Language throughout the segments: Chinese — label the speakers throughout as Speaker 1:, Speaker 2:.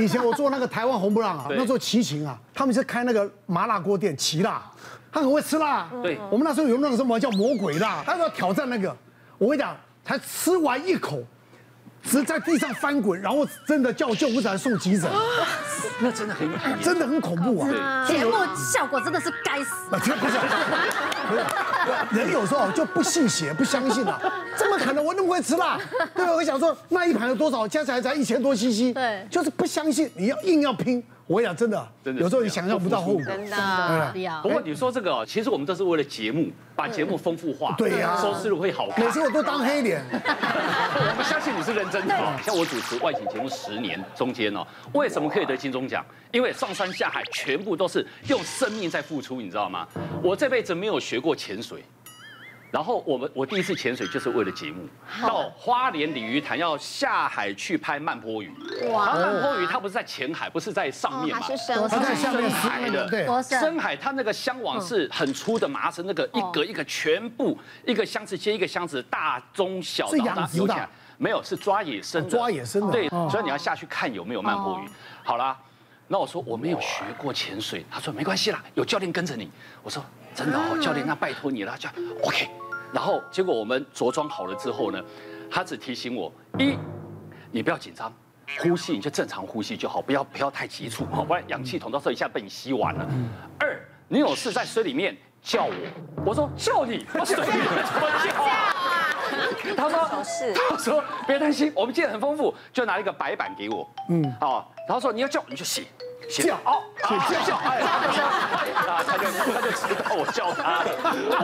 Speaker 1: 以前我做那个台湾红不让啊，那时候齐秦啊，他们是开那个麻辣锅店，齐辣，他很会吃辣。
Speaker 2: 对，
Speaker 1: 我们那时候有那个什么叫魔鬼辣，他说要挑战那个，我跟你讲，才吃完一口。是在地上翻滚，然后真的叫救护车来送急诊，
Speaker 2: 那真的很
Speaker 1: 真的很恐怖啊！
Speaker 3: 节目效果真的是该死。
Speaker 1: 不是，不是，人有时候就不信邪，不相信啊，怎么可能我那么会吃辣？对吧？我想说那一盘有多少，加起来才一千多 CC，
Speaker 3: 对，
Speaker 1: 就是不相信，你要硬要拼。我讲真的，真的，有时候你想象不到后果。
Speaker 3: 真的，
Speaker 2: 不过你说这个哦，其实我们都是为了节目，把节目丰富化，
Speaker 1: 对呀，
Speaker 2: 收视率会好看。
Speaker 1: 每次我都当黑脸，
Speaker 2: 我们相信你是认真的。像我主持外景节目十年，中间哦，为什么可以得金钟奖？因为上山下海全部都是用生命在付出，你知道吗？我这辈子没有学过潜水。然后我们我第一次潜水就是为了节目，到花莲鲤鱼潭要下海去拍慢波鱼。哇！慢波鱼它不是在浅海，不是在上面嘛？
Speaker 3: 它是深
Speaker 2: 海的。对，深海它那个箱网是很粗的麻绳，那个一格一个全部一个箱子接一个箱子，大中小
Speaker 1: 是养殖的？
Speaker 2: 没有，是抓野生的。
Speaker 1: 抓野生的。
Speaker 2: 对，所以你要下去看有没有慢波鱼。好啦，那我说我没有学过潜水，他说没关系啦，有教练跟着你。我说真的哦，教练那拜托你了，就 OK。然后结果我们着装好了之后呢，他只提醒我：一，你不要紧张，呼吸你就正常呼吸就好，不要不要太急促，不然氧气筒到时候一下被你吸完了。二，你有事在水里面叫我，我说叫你，我水里面怎么叫啊？他说他说别担心，我们经验很丰富，就拿一个白板给我，嗯，好，然后说你要叫你就写。叫哦，叫叫，哎，他就说，啊，他就他就知道我叫他了。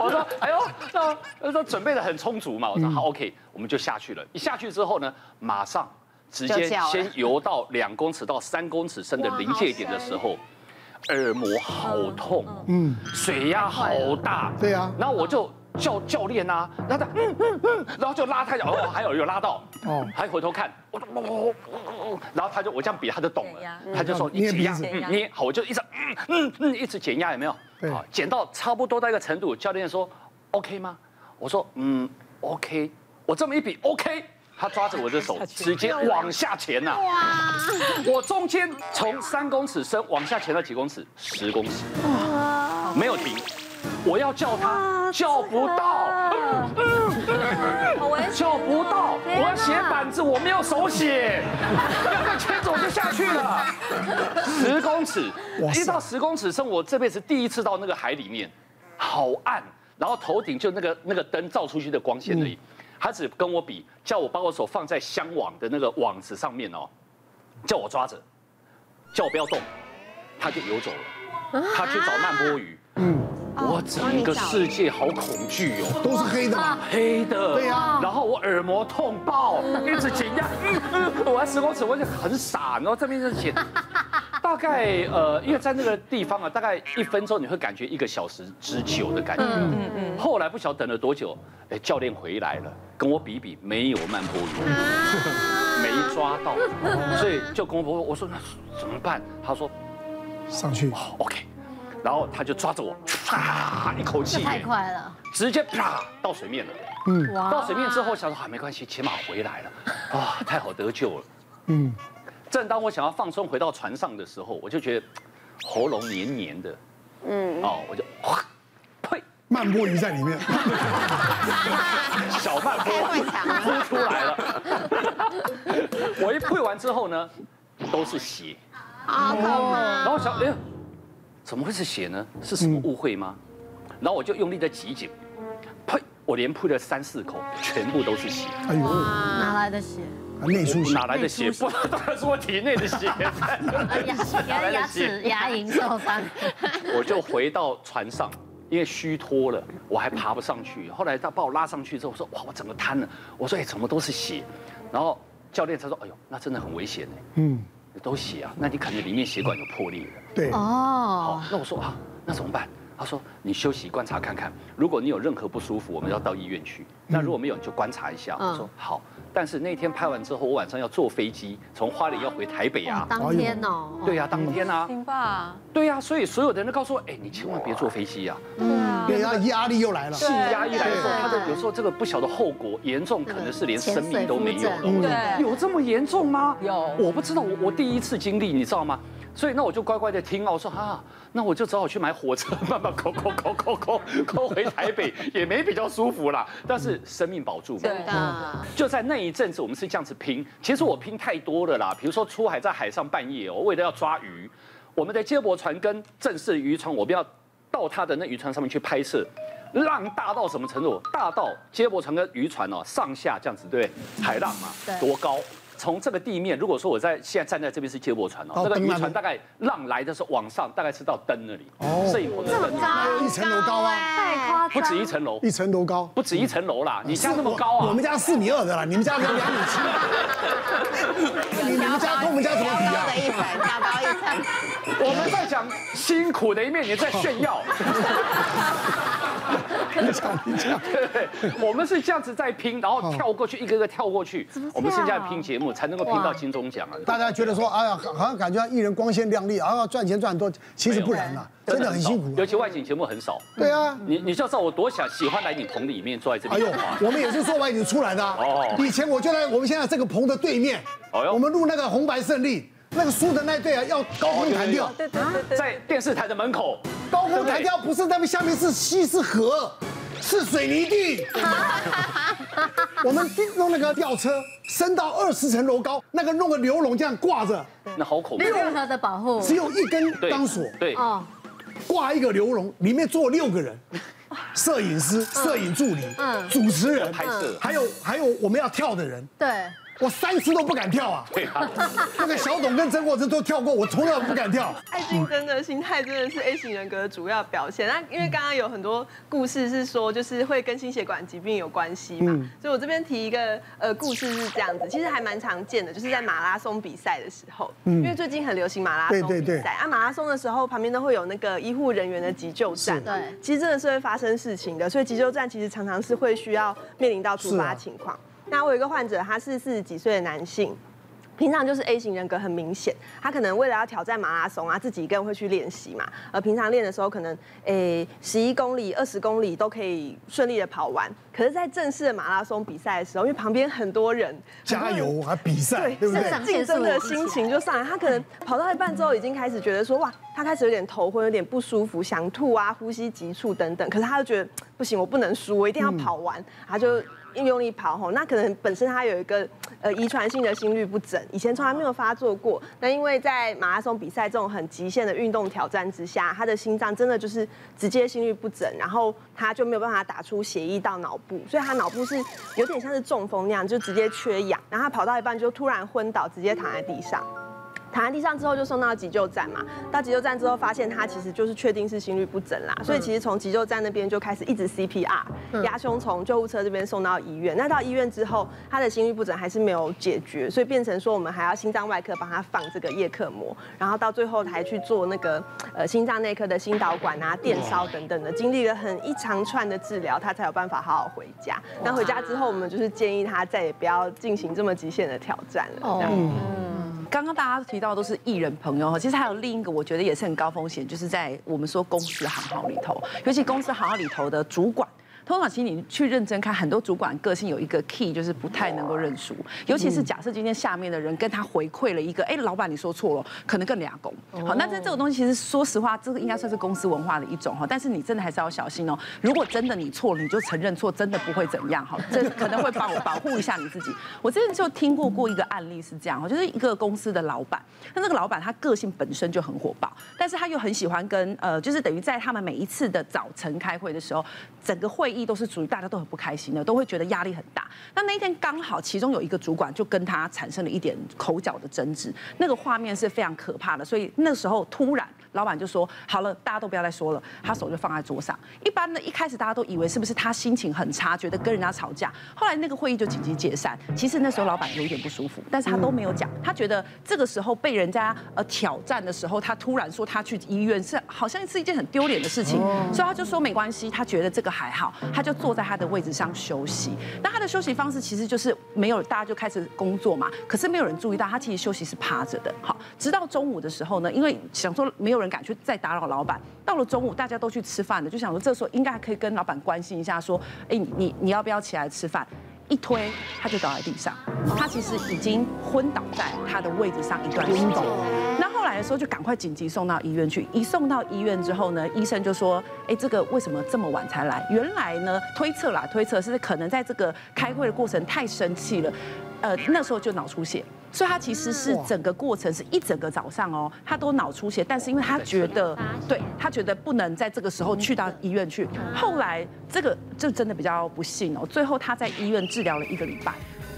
Speaker 2: 我说，哎呦，那他说准备的很充足嘛。我说好，OK，我们就下去了。一下去之后呢，马上直接先游到两公尺到三公尺深的临界点的时候，耳膜好痛，嗯，水压好大，
Speaker 1: 对呀。
Speaker 2: 然后我就叫教练呐，然后他嗯嗯嗯，然后就拉太阳，哦，还有有拉到，哦，还回头看，我我我，然后他就我这样比他就懂了，他就说你减压，嗯，捏好，我就一直嗯嗯嗯一直减压，有没有？好，减到差不多到一个程度，教练说 OK 吗？我说嗯 OK，我这么一比 OK，他抓着我的手 直接往下潜呐，哇！我中间从三公尺深往下潜到几公尺？十公尺，哇，没有停。我要叫他，叫不到，叫不到。我要写板子，我没有手写，要再牵着我就下去了。十公尺，一到十公尺深，我这辈子第一次到那个海里面，好暗，然后头顶就那个那个灯照出去的光线而已。他只跟我比，叫我把我手放在箱网的那个网子上面哦，叫我抓着，叫我不要动，他就游走了，他去找慢波鱼。嗯。我整个世界好恐惧哦，
Speaker 1: 都是黑的，
Speaker 2: 黑的，
Speaker 1: 对呀。
Speaker 2: 然后我耳膜痛爆，一直减压，我还十公尺，我就很傻，然后这边就减，大概呃，因为在那个地方啊，大概一分钟你会感觉一个小时之久的感觉。嗯嗯嗯。后来不晓得等了多久，哎，教练回来了，跟我比比，没有慢波鱼，没抓到，所以就跟我婆婆，我说那怎么办？她说
Speaker 1: 上去
Speaker 2: ，OK。然后他就抓着我，啪，一口气
Speaker 3: 太快了，
Speaker 2: 直接啪到水面了。嗯，到水面之后想说啊，没关系，起码回来了，啊，太好得救了。嗯，正当我想要放松回到船上的时候，我就觉得喉咙黏黏的。嗯，哦，我就呸，
Speaker 1: 慢波鱼在里面，
Speaker 2: 小慢波扑出来了。我一呸完之后呢，都是血。啊，然后想，哎。怎么会是血呢？是什么误会吗？嗯、然后我就用力的挤一挤，呸！我连吐了三四口，全部都是血。哎呦，
Speaker 3: 哪来的血？
Speaker 1: 内出血？
Speaker 2: 哪来的血？不，当然是我体内的血。牙
Speaker 3: 牙齿牙龈受伤。
Speaker 2: 我就回到船上，因为虚脱了，我还爬不上去。后来他把我拉上去之后，我说：“哇，我整个瘫了。”我说：“哎，怎么都是血？”然后教练才说：“哎呦，那真的很危险呢。”嗯。都血啊，那你可能里面血管有破裂了。
Speaker 1: 对哦。
Speaker 2: 好，那我说啊，那怎么办？他说你休息观察看看，如果你有任何不舒服，我们要到医院去。那如果没有，你就观察一下。我说好。但是那天拍完之后，我晚上要坐飞机从花莲要回台北啊。
Speaker 3: 当天哦。
Speaker 2: 对呀，当天啊。
Speaker 4: 行吧。
Speaker 2: 对呀，所以所有的人都告诉我，哎，你千万别坐飞机啊。
Speaker 1: 嗯。对啊，压力又来了。
Speaker 2: 心理压力来的时候，他的有时候这个不晓得后果严重，可能是连生命都没有了。
Speaker 4: 对。
Speaker 2: 有这么严重吗？
Speaker 4: 有。
Speaker 2: 我不知道，我我第一次经历，你知道吗？所以那我就乖乖的听啊，我说啊，那我就只好去买火车，慢慢抠抠抠抠抠抠回台北，也没比较舒服啦。但是生命保住嘛。
Speaker 4: 对
Speaker 3: 的。
Speaker 2: 就在那一阵子，我们是这样子拼。其实我拼太多了啦，比如说出海在海上半夜，我为了要抓鱼，我们的接驳船跟正式渔船，我们要到他的那渔船上面去拍摄，浪大到什么程度？大到接驳船跟渔船哦上下这样子，对，海浪嘛，多高？从这个地面，如果说我在现在站在这边是接驳船哦，这个渔船大概浪来的时候往上，大概是到灯那里，摄影棚的灯，
Speaker 3: 这么高，
Speaker 1: 一层楼高啊，
Speaker 3: 太夸张，
Speaker 2: 不止一层楼，
Speaker 1: 一层楼高，
Speaker 2: 不止一层楼啦，你家那么高啊？
Speaker 1: 我们家四米二的啦，你们家两两米七，你们家跟我们家怎么比啊？
Speaker 3: 高的一层，一层，
Speaker 2: 我们在讲辛苦的一面，你在炫耀。
Speaker 1: 你讲，你讲，
Speaker 2: 对，我们是这样子在拼，然后跳过去，一个个跳过去。我们现在拼节目才能够拼到金钟奖啊！
Speaker 1: 大家觉得说，哎呀，好像感觉艺人光鲜亮丽，然后赚钱赚很多，其实不然呐，真的很辛苦。
Speaker 2: 尤其外景节目很少。
Speaker 1: 对啊，
Speaker 2: 你你就知道我多想喜欢来你棚里面坐在这边。哎呦，
Speaker 1: 我们也是做外景出来的。哦。以前我就在我们现在这个棚的对面。哦。我们录那个红白胜利，那个输的那队啊，要高空弹跳。
Speaker 4: 对对对。
Speaker 2: 在电视台的门口。
Speaker 1: 高空弹跳不是那边下面是溪是河。是水泥地，我们弄那个吊车升到二十层楼高，那个弄个牛笼这样挂着，
Speaker 2: 那好恐怖。
Speaker 3: 没有任何的保护，
Speaker 1: 只有一根钢索，
Speaker 2: 对，哦，
Speaker 1: 挂一个流笼，里面坐六个人，摄影师、摄影助理、主持人、
Speaker 2: 拍摄，
Speaker 1: 还有还有我们要跳的人，
Speaker 3: 对。
Speaker 1: 我三次都不敢跳啊！对啊，那个小董跟曾国城都跳过，我从来不敢跳。
Speaker 5: 爱竞争的心态真的是 A 型人格的主要表现。那因为刚刚有很多故事是说，就是会跟心血管疾病有关系嘛，所以我这边提一个呃故事是这样子，其实还蛮常见的，就是在马拉松比赛的时候，因为最近很流行马拉松比赛啊，马拉松的时候旁边都会有那个医护人员的急救站，对，其实真的是会发生事情的，所以急救站其实常常是会需要面临到突发情况。那我有一个患者，他是四十几岁的男性，平常就是 A 型人格很明显，他可能为了要挑战马拉松啊，自己一个人会去练习嘛，而平常练的时候可能诶十一公里、二十公里都可以顺利的跑完，可是，在正式的马拉松比赛的时候，因为旁边很多人
Speaker 1: 加油啊比赛，对不对？
Speaker 5: 竞争的心情就上来，他可能跑到一半之后，已经开始觉得说哇，他开始有点头昏，有点不舒服，想吐啊，呼吸急促等等，可是他就觉得不行，我不能输，我一定要跑完，他就。用力跑吼，那可能本身他有一个呃遗传性的心律不整，以前从来没有发作过。那因为在马拉松比赛这种很极限的运动挑战之下，他的心脏真的就是直接心律不整，然后他就没有办法打出血液到脑部，所以他脑部是有点像是中风那样，就直接缺氧，然后他跑到一半就突然昏倒，直接躺在地上。躺在地上之后就送到急救站嘛，到急救站之后发现他其实就是确定是心律不整啦，所以其实从急救站那边就开始一直 CPR，压胸从救护车这边送到医院。那到医院之后，他的心律不整还是没有解决，所以变成说我们还要心脏外科帮他放这个叶克膜，然后到最后还去做那个呃心脏内科的心导管啊、电烧等等的，经历了很一长串的治疗，他才有办法好好回家。那回家之后，我们就是建议他再也不要进行这么极限的挑战了。这样。
Speaker 4: 嗯。刚刚大家提到都是艺人朋友哈，其实还有另一个，我觉得也是很高风险，就是在我们说公司行号里头，尤其公司行号里头的主管。通常，其实你去认真看，很多主管个性有一个 key，就是不太能够认输。尤其是假设今天下面的人跟他回馈了一个，哎，老板你说错了，可能更俩工。好，那在这个东西，其实说实话，这个应该算是公司文化的一种哈。但是你真的还是要小心哦。如果真的你错了，你就承认错，真的不会怎样哈。这可能会帮我保护一下你自己。我之前就听过过一个案例是这样哈，就是一个公司的老板，那那个老板他个性本身就很火爆，但是他又很喜欢跟呃，就是等于在他们每一次的早晨开会的时候，整个会议。议都是属于大家都很不开心的，都会觉得压力很大。那那一天刚好，其中有一个主管就跟他产生了一点口角的争执，那个画面是非常可怕的。所以那时候突然。老板就说：“好了，大家都不要再说了。”他手就放在桌上。一般呢，一开始大家都以为是不是他心情很差，觉得跟人家吵架。后来那个会议就紧急解散。其实那时候老板有一点不舒服，但是他都没有讲。他觉得这个时候被人家呃挑战的时候，他突然说他去医院是好像是一件很丢脸的事情，所以他就说没关系，他觉得这个还好，他就坐在他的位置上休息。那他的休息方式其实就是没有大家就开始工作嘛，可是没有人注意到他其实休息是趴着的。好，直到中午的时候呢，因为想说没有人敢去再打扰老板。到了中午，大家都去吃饭了，就想说这时候应该还可以跟老板关心一下，说，哎，你你要不要起来吃饭？一推他就倒在地上，他其实已经昏倒在他的位置上一段时间。来的时候就赶快紧急送到医院去。一送到医院之后呢，医生就说，哎，这个为什么这么晚才来？原来呢，推测啦，推测是可能在这个开会的过程太生气了，呃，那时候就脑出血。所以他其实是整个过程是一整个早上哦，他都脑出血，但是因为他觉得，对他觉得不能在这个时候去到医院去。后来这个就真的比较不幸哦，最后他在医院治疗了一个礼拜，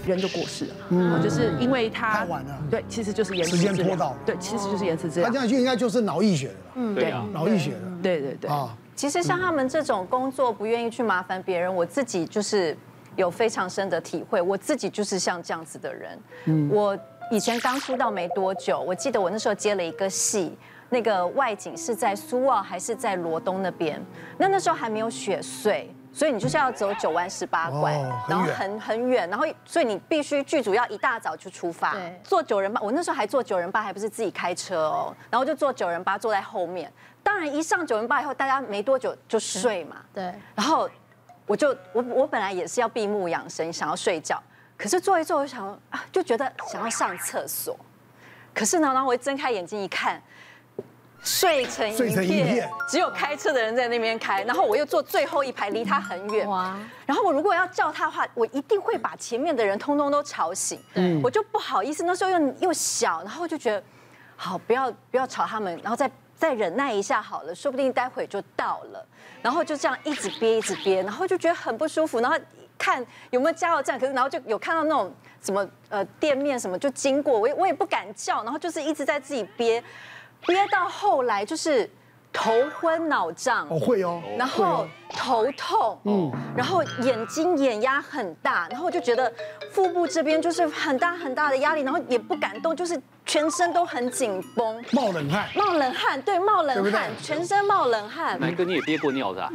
Speaker 4: 人就过世了。嗯，就是因为他
Speaker 1: 太晚了。
Speaker 4: 对，其实就是延迟。
Speaker 1: 时间拖到。
Speaker 4: 对，其实就是延迟治疗。
Speaker 1: 他这样就应该就是脑溢血了。
Speaker 2: 嗯，对啊，
Speaker 1: 脑溢血了。
Speaker 4: 对对对。啊，
Speaker 3: 其实像他们这种工作不愿意去麻烦别人，我自己就是有非常深的体会。我自己就是像这样子的人。嗯，我。以前刚出道没多久，我记得我那时候接了一个戏，那个外景是在苏澳还是在罗东那边？那那时候还没有雪隧，所以你就是要走九弯十八拐，然后很很远，然后所以你必须剧组要一大早就出发，坐九人八。我那时候还坐九人八，还不是自己开车哦，然后就坐九人八坐在后面。当然一上九人八以后，大家没多久就睡嘛。对。然后我就我我本来也是要闭目养神，想要睡觉。可是坐一坐，我想啊，就觉得想要上厕所。可是呢，然后我一睁开眼睛一看，睡成一片，只有开车的人在那边开。然后我又坐最后一排，离他很远。哇！然后我如果要叫他的话，我一定会把前面的人通通都吵醒。对，我就不好意思。那时候又又小，然后就觉得好，不要不要吵他们，然后再再忍耐一下好了，说不定待会就到了。然后就这样一直憋，一直憋，然后就觉得很不舒服，然后。看有没有加油站，可是然后就有看到那种什么呃店面什么就经过，我也我也不敢叫，然后就是一直在自己憋，憋到后来就是头昏脑胀，
Speaker 1: 哦会哦，
Speaker 3: 然后头痛，嗯，然后眼睛眼压很大，然后我就觉得腹部这边就是很大很大的压力，然后也不敢动，就是。全身都很紧绷，
Speaker 1: 冒冷汗，
Speaker 3: 冒冷汗，对，冒冷汗，全身冒冷汗。
Speaker 2: 南哥，你也憋过尿的？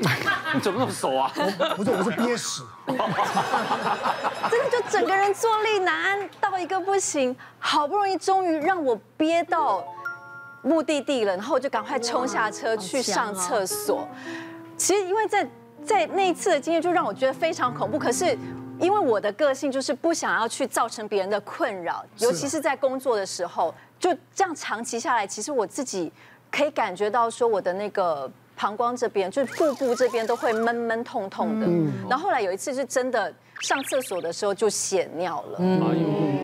Speaker 2: 你怎么那么熟啊？
Speaker 1: 不是，我是憋屎。
Speaker 3: 真 的就整个人坐立难安到一个不行，好不容易终于让我憋到目的地了，然后我就赶快冲下车去上厕所。其实因为在在那一次的经验，就让我觉得非常恐怖。可是。因为我的个性就是不想要去造成别人的困扰，尤其是在工作的时候，就这样长期下来，其实我自己可以感觉到说我的那个膀胱这边，就是腹部这边都会闷闷痛痛的。然后后来有一次是真的上厕所的时候就血尿了。嗯，